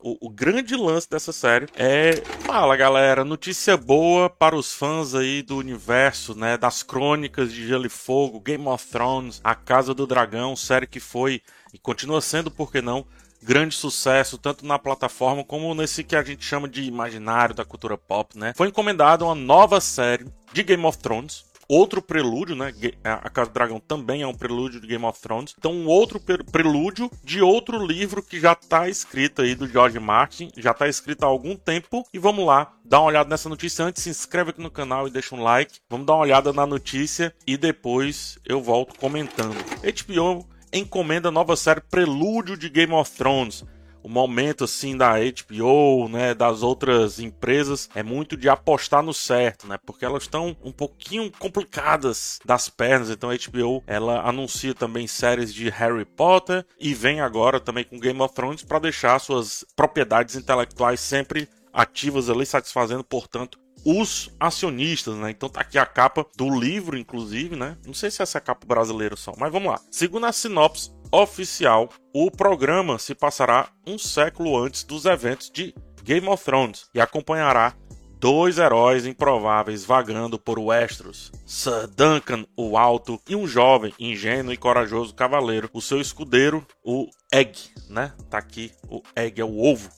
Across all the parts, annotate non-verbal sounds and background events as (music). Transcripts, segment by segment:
O, o, grande lance dessa série é. Fala, galera, notícia boa para os fãs aí do universo, né? Das crônicas de Gelo e Fogo, Game of Thrones, A Casa do Dragão, série que foi e continua sendo, por que não, grande sucesso, tanto na plataforma como nesse que a gente chama de imaginário da cultura pop, né? Foi encomendada uma nova série de Game of Thrones, outro prelúdio, né? A Casa do Dragão também é um prelúdio de Game of Thrones. Então, um outro prelúdio de outro livro que já está escrito aí do George Martin, já está escrito há algum tempo. E vamos lá, dar uma olhada nessa notícia antes, se inscreve aqui no canal e deixa um like. Vamos dar uma olhada na notícia e depois eu volto comentando. HBO encomenda nova série Prelúdio de Game of Thrones. O momento assim da HBO, né, das outras empresas é muito de apostar no certo, né? Porque elas estão um pouquinho complicadas das pernas. Então a HBO, ela anuncia também séries de Harry Potter e vem agora também com Game of Thrones para deixar suas propriedades intelectuais sempre ativas ali, satisfazendo, portanto, os acionistas, né? Então tá aqui a capa do livro, inclusive, né? Não sei se essa é a capa brasileira só, mas vamos lá. Segundo a sinopse oficial, o programa se passará um século antes dos eventos de Game of Thrones e acompanhará dois heróis improváveis vagando por Westeros: Sir Duncan o Alto e um jovem, ingênuo e corajoso cavaleiro, o seu escudeiro, o Egg, né? Tá aqui, o Egg é o ovo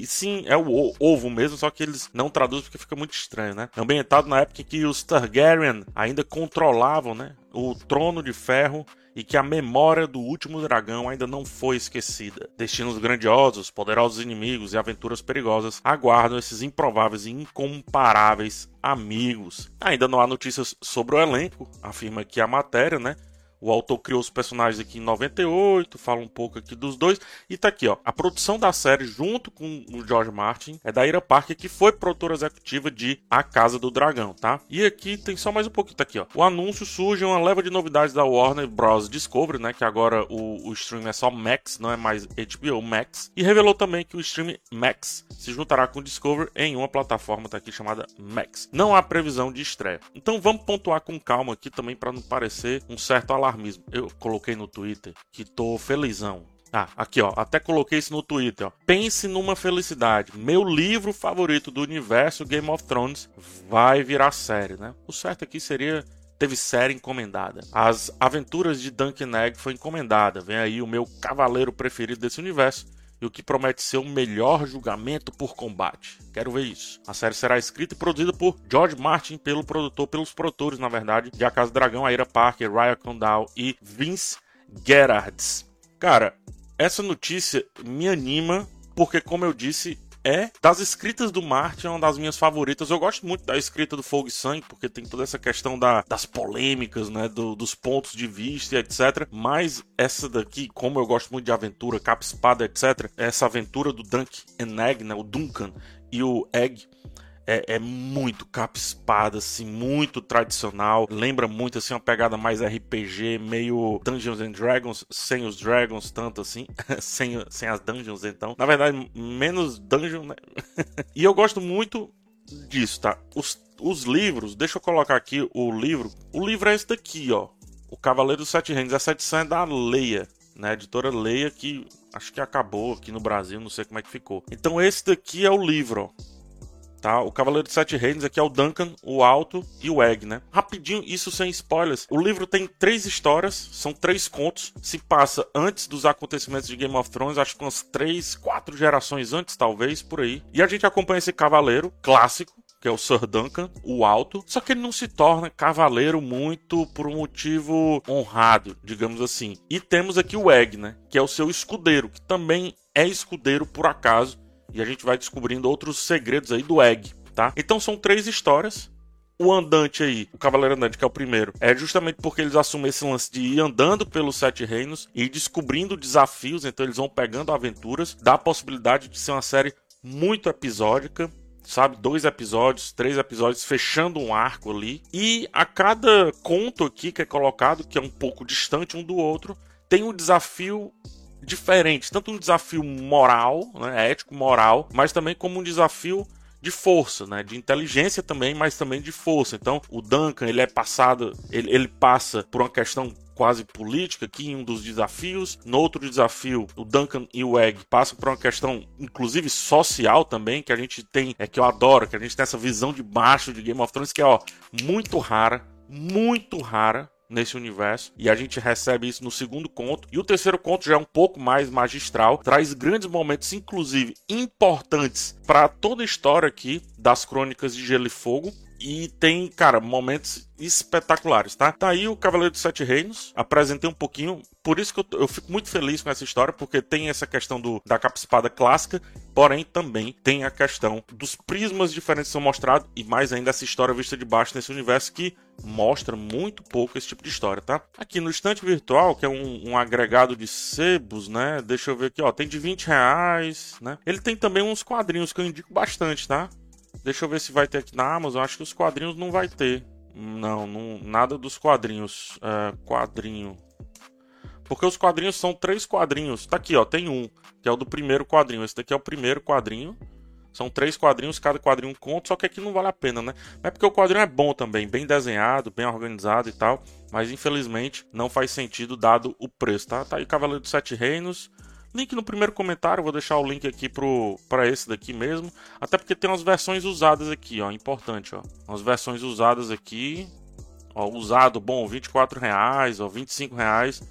e sim, é o ovo mesmo, só que eles não traduzem porque fica muito estranho, né? Ambientado na época em que os Targaryen ainda controlavam, né? O trono de ferro e que a memória do último dragão ainda não foi esquecida. Destinos grandiosos, poderosos inimigos e aventuras perigosas aguardam esses improváveis e incomparáveis amigos. Ainda não há notícias sobre o elenco, afirma aqui a matéria, né? O autor criou os personagens aqui em 98, fala um pouco aqui dos dois. E tá aqui, ó. A produção da série, junto com o George Martin, é da Ira Parker, que foi produtora executiva de A Casa do Dragão, tá? E aqui tem só mais um pouquinho, tá aqui, ó. O anúncio surge uma leva de novidades da Warner Bros. Discovery, né? Que agora o, o stream é só Max, não é mais HBO Max. E revelou também que o stream Max se juntará com o Discovery em uma plataforma, tá aqui, chamada Max. Não há previsão de estreia. Então vamos pontuar com calma aqui também para não parecer um certo alarme alarmismo. Eu coloquei no Twitter que tô felizão. Ah, aqui ó, até coloquei isso no Twitter, ó. Pense numa felicidade. Meu livro favorito do universo Game of Thrones vai virar série, né? O certo aqui seria teve série encomendada. As Aventuras de Duncan Egg foi encomendada. Vem aí o meu cavaleiro preferido desse universo e o que promete ser o melhor julgamento por combate. Quero ver isso. A série será escrita e produzida por George Martin, pelo produtor, pelos produtores, na verdade, de A Casa Dragão, Aira Parker, Ryan Condal e Vince Gerards. Cara, essa notícia me anima porque, como eu disse, é das escritas do Martin, é uma das minhas favoritas. Eu gosto muito da escrita do Fogo e Sangue, porque tem toda essa questão da, das polêmicas, né? Do, dos pontos de vista etc. Mas essa daqui, como eu gosto muito de aventura, capa espada, etc., essa aventura do Dunk and Egg, né? O Duncan e o Egg é, é, muito capa-espada, assim, muito tradicional. Lembra muito, assim, uma pegada mais RPG, meio Dungeons and Dragons, sem os Dragons, tanto assim, (laughs) sem, sem as Dungeons, então. Na verdade, menos Dungeon, né? (laughs) e eu gosto muito disso, tá? Os, os livros, deixa eu colocar aqui o livro. O livro é esse daqui, ó. O Cavaleiro dos Sete Reinos. Essa edição é da Leia, né? editora Leia, que acho que acabou aqui no Brasil, não sei como é que ficou. Então esse daqui é o livro, ó. Tá? O Cavaleiro de Sete Reinos aqui é o Duncan, o Alto e o Egg, né? Rapidinho, isso sem spoilers. O livro tem três histórias, são três contos. Se passa antes dos acontecimentos de Game of Thrones, acho que umas três, quatro gerações antes, talvez, por aí. E a gente acompanha esse cavaleiro clássico, que é o Sir Duncan, o Alto, só que ele não se torna cavaleiro muito por um motivo honrado, digamos assim. E temos aqui o Egg, né, que é o seu escudeiro, que também é escudeiro por acaso, e a gente vai descobrindo outros segredos aí do Egg, tá? Então são três histórias. O andante aí, o Cavaleiro Andante, que é o primeiro, é justamente porque eles assumem esse lance de ir andando pelos Sete Reinos e descobrindo desafios, então eles vão pegando aventuras. Dá a possibilidade de ser uma série muito episódica, sabe? Dois episódios, três episódios, fechando um arco ali. E a cada conto aqui que é colocado, que é um pouco distante um do outro, tem um desafio diferentes, tanto um desafio moral, né, ético, moral, mas também como um desafio de força, né, de inteligência também, mas também de força. Então, o Duncan, ele é passado, ele, ele passa por uma questão quase política aqui em um dos desafios. No outro desafio, o Duncan e o Egg passam por uma questão, inclusive social também, que a gente tem, é que eu adoro, que a gente tem essa visão de baixo de Game of Thrones, que é ó, muito rara, muito rara nesse universo e a gente recebe isso no segundo conto. E o terceiro conto já é um pouco mais magistral, traz grandes momentos, inclusive importantes para toda a história aqui das Crônicas de Gelo e Fogo. E tem, cara, momentos espetaculares, tá? Tá aí o Cavaleiro dos Sete Reinos. Apresentei um pouquinho. Por isso que eu, eu fico muito feliz com essa história, porque tem essa questão do, da capa espada clássica, porém também tem a questão dos prismas diferentes que são mostrados, e mais ainda essa história vista de baixo nesse universo que mostra muito pouco esse tipo de história, tá? Aqui no estante virtual, que é um, um, agregado de sebos, né? Deixa eu ver aqui, ó. Tem de 20 reais, né? Ele tem também uns quadrinhos que eu indico bastante, tá? Deixa eu ver se vai ter aqui na Amazon. Acho que os quadrinhos não vai ter. Não, não nada dos quadrinhos. É, quadrinho. Porque os quadrinhos são três quadrinhos. Tá aqui, ó. Tem um, que é o do primeiro quadrinho. Esse daqui é o primeiro quadrinho. São três quadrinhos, cada quadrinho um conto, só que aqui não vale a pena, né? É porque o quadrinho é bom também, bem desenhado, bem organizado e tal. Mas infelizmente não faz sentido dado o preço, tá? Tá aí Cavaleiro dos Sete Reinos. Link no primeiro comentário, vou deixar o link aqui para esse daqui mesmo. Até porque tem umas versões usadas aqui, ó. Importante, ó. Umas versões usadas aqui. Ó, usado, bom, 24 reais, ó, 25 reais.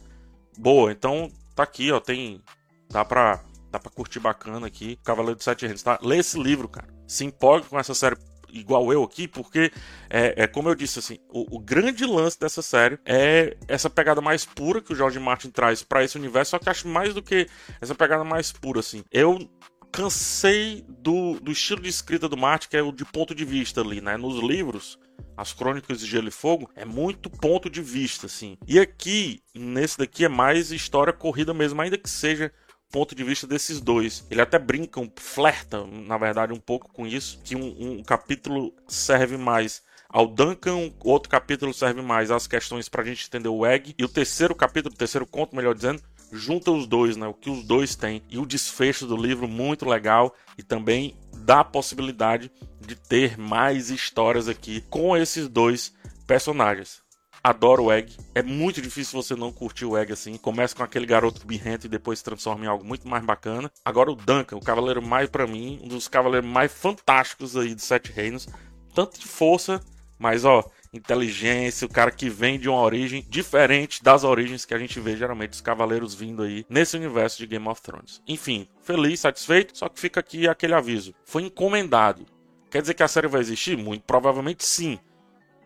Boa, então tá aqui, ó. Tem. Dá pra, dá pra curtir bacana aqui. Cavaleiro de Sete Reinos, tá? Lê esse livro, cara. Se empolgue com essa série igual eu aqui, porque é, é como eu disse assim, o, o, grande lance dessa série é essa pegada mais pura que o George Martin traz para esse universo, só que acho mais do que essa pegada mais pura assim. Eu cansei do, do estilo de escrita do Martin, que é o de ponto de vista ali, né? Nos livros, as Crônicas de Gelo e Fogo, é muito ponto de vista, assim. E aqui, nesse daqui, é mais história corrida mesmo, ainda que seja ponto de vista desses dois. Ele até brinca, um, flerta, na verdade, um pouco com isso, que um, um capítulo serve mais ao Duncan, o outro capítulo serve mais às questões para a gente entender o Egg, e o terceiro capítulo, o terceiro conto, melhor dizendo, junta os dois, né? O que os dois têm. E o desfecho do livro muito legal e também dá a possibilidade de ter mais histórias aqui com esses dois personagens adoro o Egg. É muito difícil você não curtir o Egg assim. Começa com aquele garoto birrento e depois se transforma em algo muito mais bacana. Agora o Duncan, o cavaleiro mais para mim, um dos cavaleiros mais fantásticos aí de Sete Reinos. Tanto de força, mas ó, inteligência, o cara que vem de uma origem diferente das origens que a gente vê geralmente os cavaleiros vindo aí nesse universo de Game of Thrones. Enfim, feliz, satisfeito, só que fica aqui aquele aviso. Foi encomendado. Quer dizer que a série vai existir? Muito provavelmente sim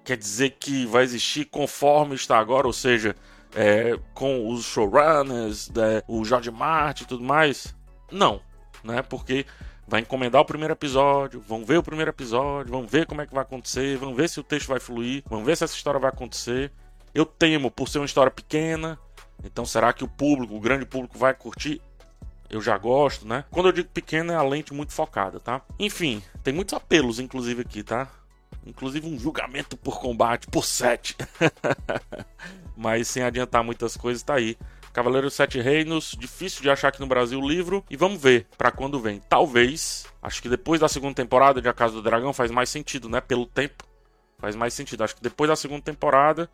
quer dizer que vai existir conforme está agora, ou seja, é, com os showrunners, né, o George Martin e tudo mais? Não, né? Porque vai encomendar o primeiro episódio, vão ver o primeiro episódio, vão ver como é que vai acontecer, vão ver se o texto vai fluir, vão ver se essa história vai acontecer. Eu temo por ser uma história pequena, então será que o público, o grande público vai curtir? Eu já gosto, né? Quando eu digo pequena é a lente muito focada, tá? Enfim, tem muitos apelos inclusive aqui, tá? Inclusive um julgamento por combate por 7. (laughs) Mas sem adiantar muitas coisas, tá aí. Cavaleiro Sete Reinos, difícil de achar aqui no Brasil o livro. E vamos ver para quando vem. Talvez, acho que depois da segunda temporada de A Casa do Dragão faz mais sentido, né? Pelo tempo. Faz mais sentido. Acho que depois da segunda temporada.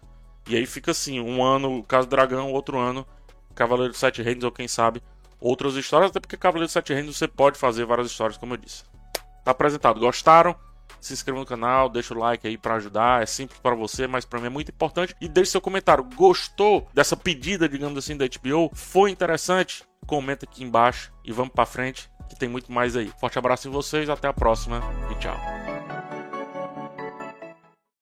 E aí fica assim: um ano Casa do Dragão, outro ano Cavaleiro Sete Reinos, ou quem sabe outras histórias. Até porque Cavaleiro Sete Reinos você pode fazer várias histórias, como eu disse. Tá apresentado. Gostaram? Se inscreva no canal, deixa o like aí para ajudar. É simples para você, mas para mim é muito importante. E deixe seu comentário. Gostou dessa pedida, digamos assim, da HBO? Foi interessante? Comenta aqui embaixo e vamos para frente que tem muito mais aí. Forte abraço em vocês, até a próxima e tchau.